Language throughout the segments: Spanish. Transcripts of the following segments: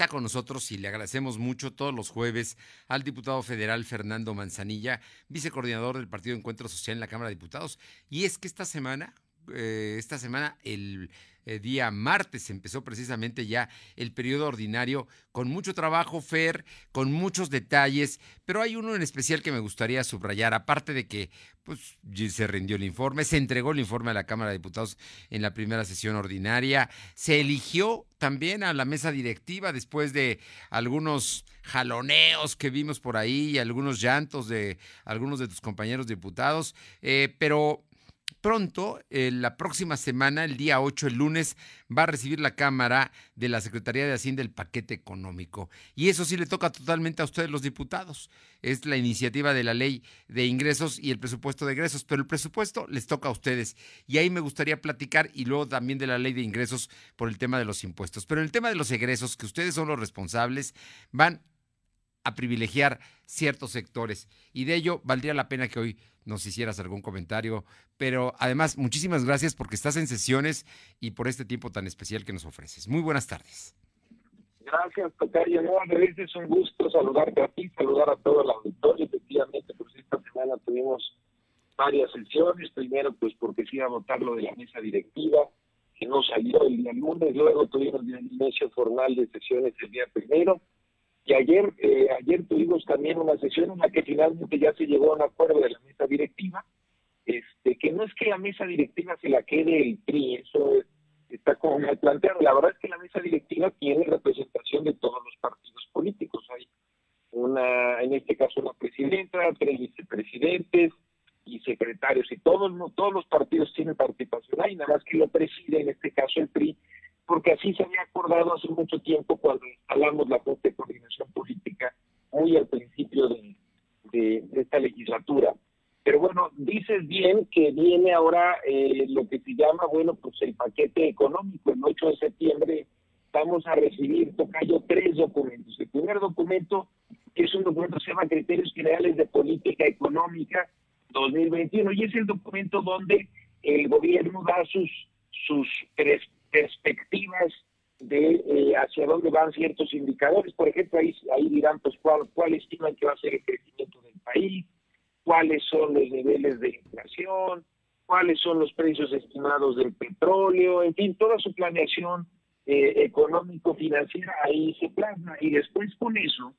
está con nosotros y le agradecemos mucho todos los jueves al diputado federal Fernando Manzanilla, vicecoordinador del Partido Encuentro Social en la Cámara de Diputados. Y es que esta semana, eh, esta semana, el eh, día martes empezó precisamente ya el periodo ordinario con mucho trabajo, Fer, con muchos detalles, pero hay uno en especial que me gustaría subrayar, aparte de que pues, se rindió el informe, se entregó el informe a la Cámara de Diputados en la primera sesión ordinaria, se eligió también a la mesa directiva después de algunos jaloneos que vimos por ahí y algunos llantos de algunos de tus compañeros diputados, eh, pero pronto, eh, la próxima semana, el día 8, el lunes, va a recibir la Cámara de la Secretaría de Hacienda el paquete económico. Y eso sí le toca totalmente a ustedes los diputados. Es la iniciativa de la ley de ingresos y el presupuesto de egresos, pero el presupuesto les toca a ustedes. Y ahí me gustaría platicar y luego también de la ley de ingresos por el tema de los impuestos. Pero el tema de los egresos, que ustedes son los responsables, van a privilegiar ciertos sectores. Y de ello valdría la pena que hoy nos hicieras algún comentario. Pero además, muchísimas gracias porque estás en sesiones y por este tiempo tan especial que nos ofreces. Muy buenas tardes. Gracias, Tocayo. No, es un gusto saludarte a ti, saludar a todo el auditorio. Efectivamente, pues esta semana tuvimos varias sesiones. Primero, pues porque se iba a votar lo de la mesa directiva, que no salió el día lunes. Luego tuvimos el inicio formal de sesiones el día primero y ayer, eh, ayer tuvimos también una sesión en la que finalmente ya se llegó a un acuerdo de la mesa directiva, este, que no es que la mesa directiva se la quede el PRI, eso está como me planteado. La verdad es que la mesa directiva tiene representación de todos los partidos políticos. Hay una, en este caso una presidenta, tres vicepresidentes y secretarios, y todos, todos los partidos tienen participación ahí, nada más que lo preside en este caso el PRI porque así se había acordado hace mucho tiempo cuando instalamos la Junta de Coordinación Política, muy al principio de, esta legislatura. Pero bueno, dices bien que viene ahora eh, lo que se llama, bueno, pues el paquete económico. El 8 de septiembre vamos a recibir, tocayo, tres documentos. El primer documento, que es un documento que se llama Criterios Generales de Política Económica 2021, y es el documento donde el gobierno da sus, sus perspectivas de eh, hacia dónde van ciertos indicadores. Por ejemplo, ahí, ahí dirán pues cuál, cuál estiman que va a ser el crecimiento del país, cuáles son los niveles de inflación, cuáles son los precios estimados del petróleo, en fin, toda su planeación eh, económico-financiera ahí se plasma. Y después con eso,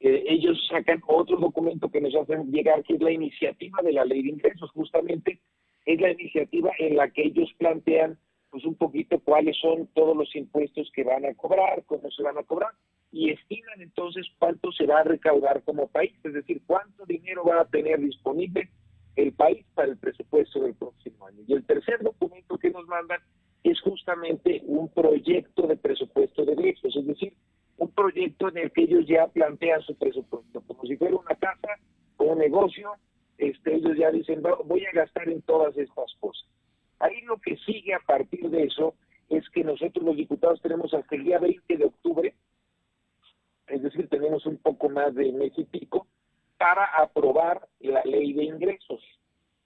eh, ellos sacan otro documento que nos hacen llegar, que es la iniciativa de la ley de ingresos. Justamente es la iniciativa en la que ellos plantean pues un poquito cuáles son todos los impuestos que van a cobrar, cómo se van a cobrar, y estiman entonces cuánto se va a recaudar como país, es decir, cuánto dinero va a tener disponible el país para el presupuesto del próximo año. Y el tercer documento que nos mandan es justamente un proyecto de presupuesto de derechos, es decir, un proyecto en el que ellos ya plantean su presupuesto, como si fuera una casa o un negocio, este, ellos ya dicen, voy a gastar en todas estas cosas. Ahí lo que sigue a partir de eso es que nosotros los diputados tenemos hasta el día 20 de octubre, es decir, tenemos un poco más de mes y pico, para aprobar la ley de ingresos.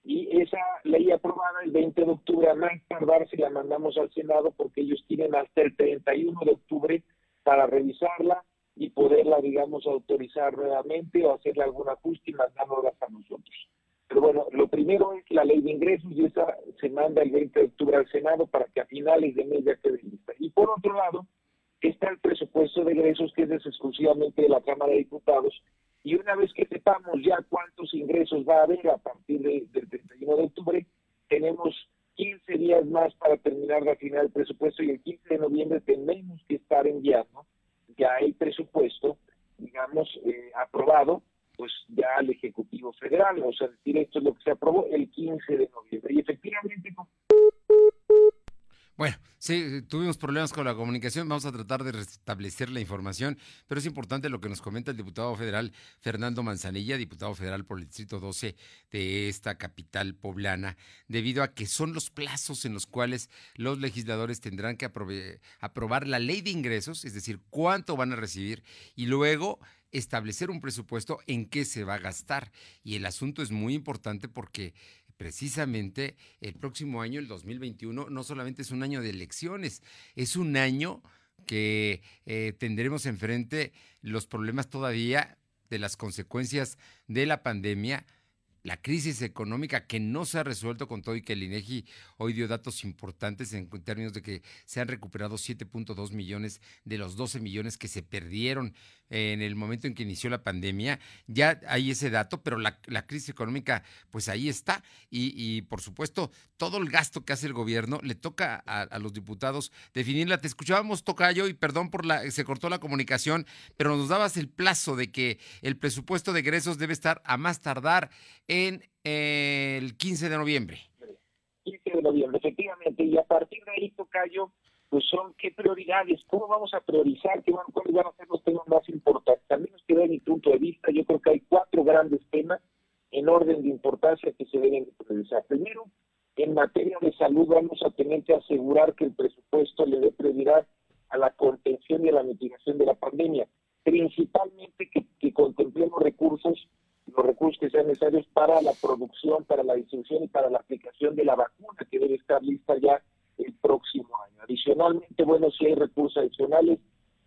Y esa ley aprobada el 20 de octubre, a más tardar, si la mandamos al Senado, porque ellos tienen hasta el 31 de octubre para revisarla y poderla, digamos, autorizar nuevamente o hacerle algún ajuste y mandárnosla a nosotros. Pero bueno, lo primero es la ley de ingresos y esa se manda el 20 de octubre al Senado para que a finales de mes ya quede lista. Y por otro lado, está el presupuesto de ingresos que es exclusivamente de la Cámara de Diputados. Y una vez que sepamos ya cuántos ingresos va a haber a partir del 31 de octubre, tenemos 15 días más para terminar de afinar el presupuesto y el 15 de noviembre tenemos que estar enviando ya el presupuesto, digamos, eh, aprobado pues ya al Ejecutivo Federal, o sea, decir, esto es lo que se aprobó el 15 de noviembre. Y efectivamente... Bueno, sí, tuvimos problemas con la comunicación, vamos a tratar de restablecer la información, pero es importante lo que nos comenta el diputado federal Fernando Manzanilla, diputado federal por el Distrito 12 de esta capital poblana, debido a que son los plazos en los cuales los legisladores tendrán que aprobar la ley de ingresos, es decir, cuánto van a recibir, y luego establecer un presupuesto en qué se va a gastar. Y el asunto es muy importante porque precisamente el próximo año, el 2021, no solamente es un año de elecciones, es un año que eh, tendremos enfrente los problemas todavía de las consecuencias de la pandemia, la crisis económica que no se ha resuelto con todo y que el INEGI hoy dio datos importantes en términos de que se han recuperado 7.2 millones de los 12 millones que se perdieron en el momento en que inició la pandemia. Ya hay ese dato, pero la, crisis económica, pues ahí está. Y, por supuesto, todo el gasto que hace el gobierno le toca a, los diputados definirla. Te escuchábamos, Tocayo, y perdón por la, se cortó la comunicación, pero nos dabas el plazo de que el presupuesto de egresos debe estar a más tardar el 15 de noviembre. 15 de noviembre, efectivamente. Y a partir de ahí, Tocayo, pues son qué prioridades, cómo vamos a priorizar, qué van, cuáles van a ser los temas más importantes. También nos queda mi punto de vista, yo creo que hay cuatro grandes temas en orden de importancia que se deben priorizar. Primero, en materia de salud vamos a tener que asegurar que el presupuesto le dé prioridad a la contención y a la mitigación de la pandemia, principalmente que, que contemplemos recursos, los recursos que sean necesarios para la producción, para la distribución y para la aplicación de la vacuna que debe estar lista ya el próximo año. Adicionalmente, bueno, si hay recursos adicionales,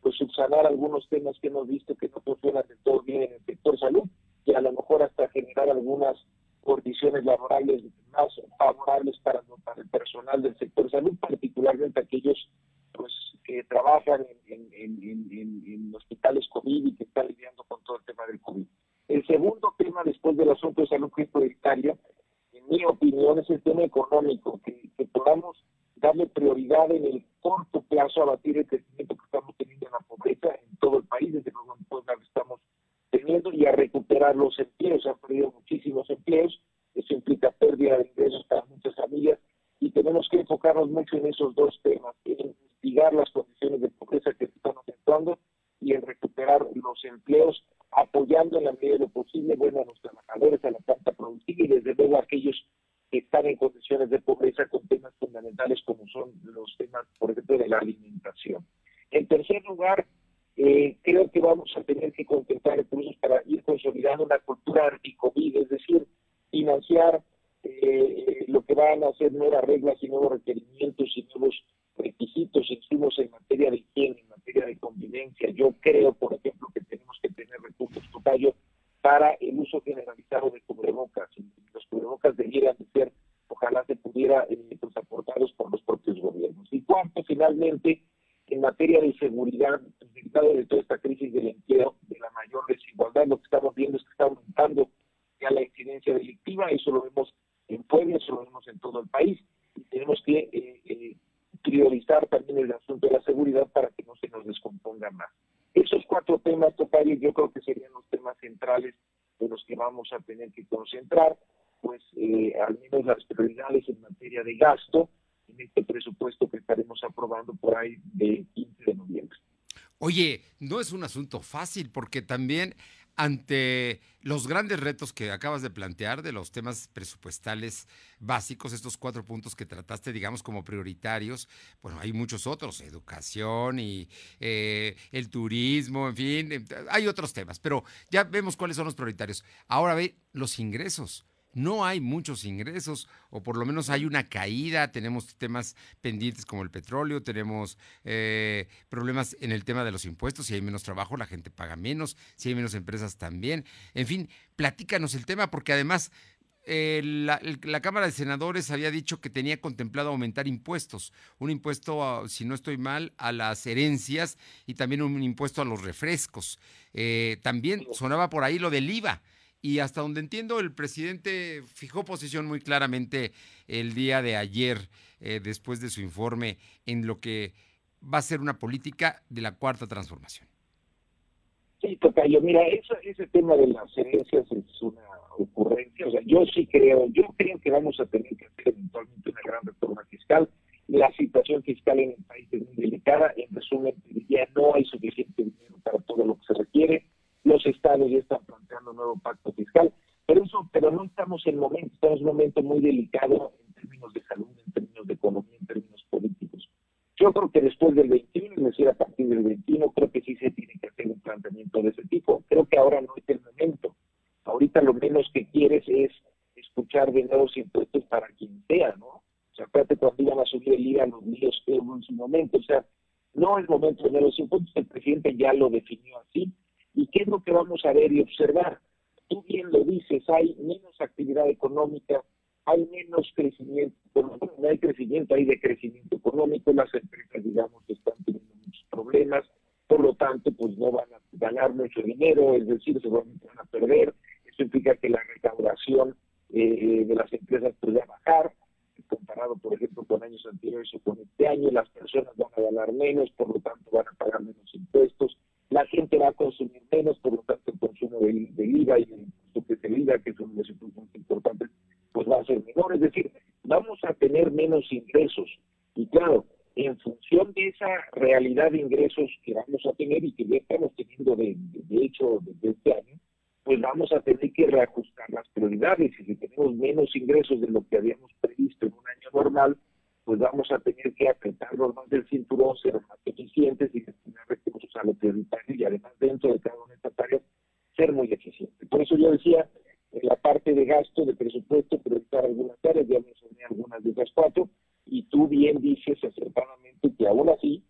pues subsanar algunos temas que hemos visto que no funcionan de todo bien en el sector salud y a lo mejor hasta generar algunas condiciones laborales más favorables para, el personal del sector salud, particularmente aquellos pues que trabajan en, en, hospitales COVID y que están lidiando con todo el tema del COVID. El segundo tema después del asunto de salud que es prioritario, en mi opinión, es el tema económico, que, que podamos darle prioridad en el corto plazo a batir el crecimiento que estamos teniendo en la pobreza en todo el país, desde luego en Puebla que estamos teniendo, y a recuperar los empleos. Se han perdido muchísimos empleos, eso implica pérdida de ingresos para muchas familias, y tenemos que enfocarnos mucho en esos dos temas, en investigar las condiciones de pobreza que estamos enfrentando y en recuperar los empleos, apoyando en la medida de lo posible, bueno, a los trabajadores, a la planta productiva y desde luego a aquellos que están en condiciones de pobreza con temas fundamentales como son los temas, por ejemplo, de la alimentación. En tercer lugar, eh, creo que vamos a tener que contemplar recursos para ir consolidando una cultura anti-COVID, es decir, financiar eh, lo que van a ser nuevas reglas y nuevos requerimientos y nuevos requisitos, insumos en materia de higiene, en materia de convivencia. Yo creo, por ejemplo, que tenemos que tener recursos totallos para el uso generalizado de cubrebocas. Los cubrebocas debieran de ser, ojalá se pudiera, eh, pues, aportados por los propios gobiernos. Y cuarto, finalmente, en materia de seguridad, resultado de toda esta crisis del empleo, de la mayor desigualdad, lo que estamos viendo es que está aumentando ya la incidencia delictiva, eso lo vemos en Puebla, eso lo vemos en todo el país, y tenemos que eh, eh, priorizar también el asunto de la seguridad para que no se nos descomponga más. Esos cuatro temas, Tocayo, yo creo que serían los temas centrales de los que vamos a tener que concentrar, pues eh, al menos las prioridades en materia de gasto en este presupuesto que estaremos aprobando por ahí de 15 de noviembre. Oye, no es un asunto fácil porque también ante los grandes retos que acabas de plantear de los temas presupuestales básicos, estos cuatro puntos que trataste, digamos, como prioritarios, bueno, hay muchos otros, educación y eh, el turismo, en fin, hay otros temas, pero ya vemos cuáles son los prioritarios. Ahora ve los ingresos no hay muchos ingresos, o por lo menos hay una caída, tenemos temas pendientes como el petróleo, tenemos eh, problemas en el tema de los impuestos, si hay menos trabajo la gente paga menos, si hay menos empresas también. En fin, platícanos el tema, porque además eh, la, Cámara de Senadores había dicho que tenía contemplado aumentar impuestos, un impuesto, si no estoy mal, a las herencias y también un impuesto a los refrescos. Eh, también sonaba por ahí lo del IVA y hasta donde entiendo el presidente fijó posición muy claramente el día de ayer, eh, después de su informe, en lo que va a ser una política de la cuarta transformación. Sí, Tocayo, mira, ese tema de las herencias es una ocurrencia, o sea, yo sí creo, yo creo que vamos a tener que hacer eventualmente una gran reforma fiscal. La situación fiscal en el país es muy delicada, en resumen, ya no hay suficiente dinero para todo lo que se requiere los estados ya están planteando un nuevo pacto fiscal, pero eso, pero no estamos en momento, estamos en un momento muy delicado en términos de salud, en términos de economía, en términos políticos. Yo creo que después del 21, es decir, a partir del 21, creo que sí se tiene que hacer un planteamiento de ese tipo. Creo que ahora no es el momento. Ahorita lo menos que quieres es escuchar de nuevos impuestos para quien sea, ¿no? O sea, acuérdate cuando iban a subir el IVA los líos que hubo en su momento. O sea, no es momento de los impuestos, el presidente ya lo definió así. ¿Y qué es lo que vamos a ver y observar? Tú bien lo dices, hay menos actividad económica, hay menos crecimiento, no hay crecimiento, hay decrecimiento económico, las empresas, digamos, están teniendo muchos problemas, por lo tanto, pues no van a ganar mucho dinero, es decir, seguramente van a perder, eso implica que la recaudación eh, de las empresas podría bajar, comparado, por ejemplo, con años anteriores o con este año, las personas van a ganar menos, por lo tanto van a pagar menos impuestos, la gente va a consumir menos, por lo tanto el consumo del, IVA y el impuesto que es el IVA, que son los impuestos muy importantes, pues va a ser menor, es decir, vamos a ingresos. Y claro, en función de esa realidad de ingresos que vamos a tener y que ya estamos teniendo de, de hecho desde este año, pues vamos a tener que reajustar las prioridades y si tenemos menos ingresos de lo que habíamos previsto en un año normal, pues vamos a tener que apretarnos más del cinturón, ser más eficientes y destinar recursos a lo prioritario y además dentro de cada una de estas áreas ser muy eficientes. Por eso yo decía, en la parte de gasto, de presupuesto, priorizar algunas áreas, ya mencioné algunas de esas cuatro, y tú bien dices acertadamente que aún así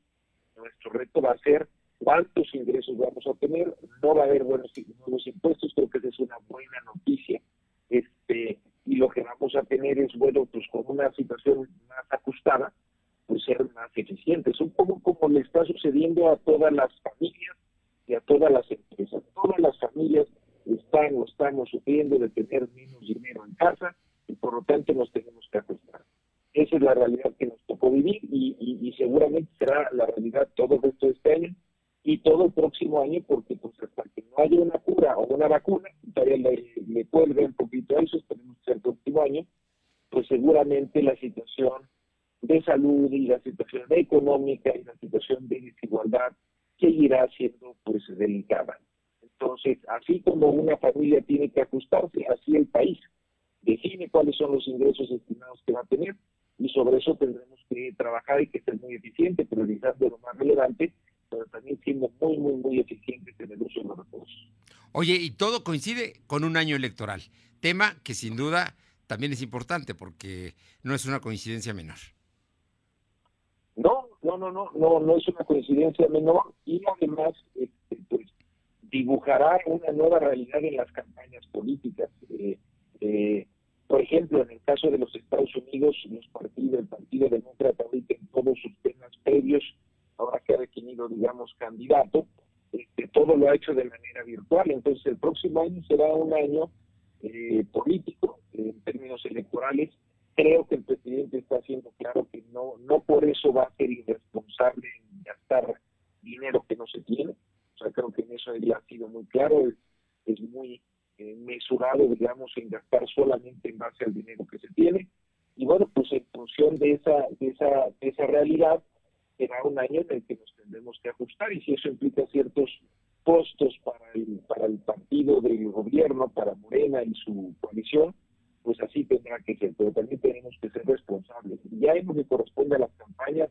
nuestro reto va a ser cuántos ingresos vamos a tener, no va a haber buenos nuevos impuestos, creo que esa es una buena noticia. Este, y lo que vamos a tener es, bueno, pues con una situación más ajustada, pues ser más eficientes. Un poco como le está sucediendo a todas las familias y a todas las empresas. Todas las familias están o estamos sufriendo de tener menos dinero en casa y por lo tanto nos tenemos que ajustar. Esa es la realidad que nos tocó vivir y, y seguramente será la realidad todo el resto de este año y todo el próximo año, porque pues hasta que no haya una cura o una vacuna, todavía le, le cuelga un poquito a eso, esperemos que el próximo año, pues seguramente la situación de salud y la situación económica y la situación de desigualdad seguirá siendo pues delicada. Entonces, así como una familia tiene que ajustarse, así el país define cuáles son los ingresos estimados que va a tener y sobre eso tendremos que trabajar y que ser muy eficiente, priorizando lo más relevante pero también siendo muy, muy, muy eficientes en el uso de los recursos. Oye, y todo coincide con un año electoral, tema que sin duda también es importante porque no es una coincidencia menor. No, no, no, no, no, no es una coincidencia menor y además pues, dibujará una nueva realidad en las campañas políticas. Eh, eh, por ejemplo, en el caso de los Estados Unidos, los partidos, el Partido Demócrata ahorita en todos sus temas previos ahora que ha definido, digamos, candidato, este, todo lo ha hecho de manera virtual. Entonces, el próximo año será un año eh, político en términos electorales. Creo que el presidente está haciendo claro que no, no por eso va a ser irresponsable en gastar dinero que no se tiene. Creo que en eso él ha sido muy claro, es, es muy eh, mesurado, digamos, en gastar solamente en base al dinero que se tiene. Y bueno, pues en función de esa, de esa, de esa realidad, será un año en el que nos tendremos que ajustar y si eso implica ciertos costos para el, para el partido del gobierno, para Morena y su coalición, pues así tendrá que ser, pero también tenemos que ser responsables. Y ya en lo que corresponde a las campañas,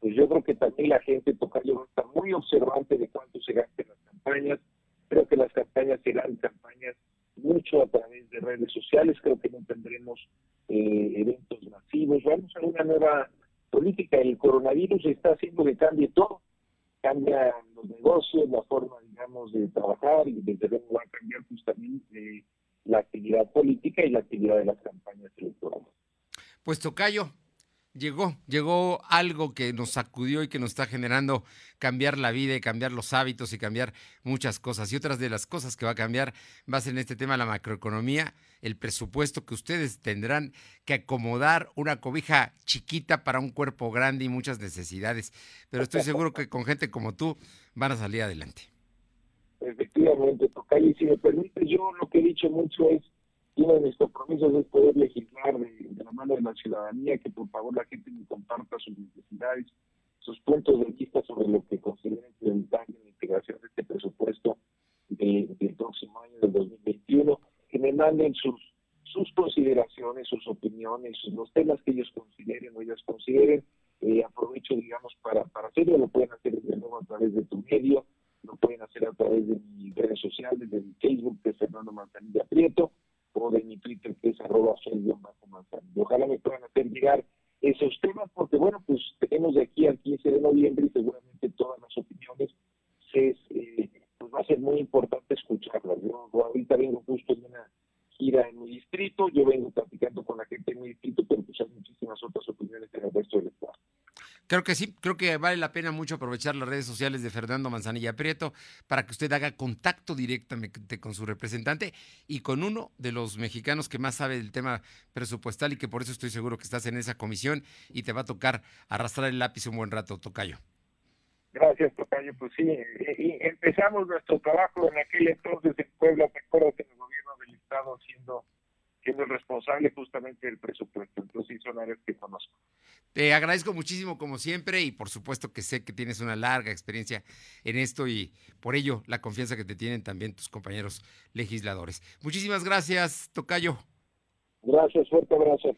pues yo creo que también la gente yo está muy observante de cuánto se gasta en las campañas. Creo que las campañas serán campañas mucho a través de sociales, creo que no tendremos eh, eventos masivos. Vamos a una nueva política. El coronavirus está haciendo que cambie todo. Cambia los negocios, la forma, digamos, de trabajar y desde luego va a cambiar justamente la actividad política y la actividad de las campañas electorales. Pues Tocayo, llegó, llegó algo que nos sacudió y que nos está generando cambiar la vida y cambiar los hábitos y cambiar muchas cosas. Y otras de las cosas que va a cambiar va a ser en este tema la macroeconomía, el presupuesto que ustedes tendrán que acomodar una cobija chiquita para un cuerpo grande y muchas necesidades. Pero estoy seguro que con gente como tú van a salir adelante. Efectivamente, Tocayo, y si me permite, yo lo que he dicho mucho es uno de mis compromisos es poder legislar de, la mano de la ciudadanía, que por favor la gente me comparta sus necesidades, sus puntos de vista sobre lo que consideren prioritario en la integración de este presupuesto del próximo año, del 2021, que me manden sus sus consideraciones, sus opiniones, los temas que ellos consideren o ellas consideren. Eh, aprovecho, digamos, para, para hacerlo, lo pueden hacer de nuevo a través de tu medio, lo pueden hacer a través de mis redes sociales, de mi Facebook, que es Fernando Manzanilla Prieto, o de mi Twitter que es arroba Ojalá me puedan hacer llegar esos temas porque bueno, pues tenemos de aquí al 15 de noviembre y seguramente es muy importante escucharlas. Yo ahorita vengo justo en una gira en mi distrito, yo vengo platicando con la gente en mi distrito, pero pues hay muchísimas otras opiniones en el resto del Estado. Creo que sí, creo que vale la pena mucho aprovechar las redes sociales de Fernando Manzanilla Prieto para que usted haga contacto directamente con su representante y con uno de los mexicanos que más sabe del tema presupuestal y que por eso estoy seguro que estás en esa comisión y te va a tocar arrastrar el lápiz un buen rato, Tocayo. Gracias, Tocayo. Pues sí, y empezamos nuestro trabajo en aquel entonces en Puebla, me acuerdo que el gobierno del Estado siendo siendo el responsable justamente del presupuesto. Entonces, sí, son áreas que conozco. Te agradezco muchísimo como siempre y por supuesto que sé que tienes una larga experiencia en esto y por ello la confianza que te tienen también tus compañeros legisladores. Muchísimas gracias, Tocayo. Gracias, fuerte abrazo a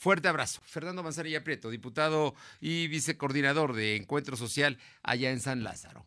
Fuerte abrazo. Fernando Manzanilla Prieto, diputado y vicecoordinador de Encuentro Social allá en San Lázaro.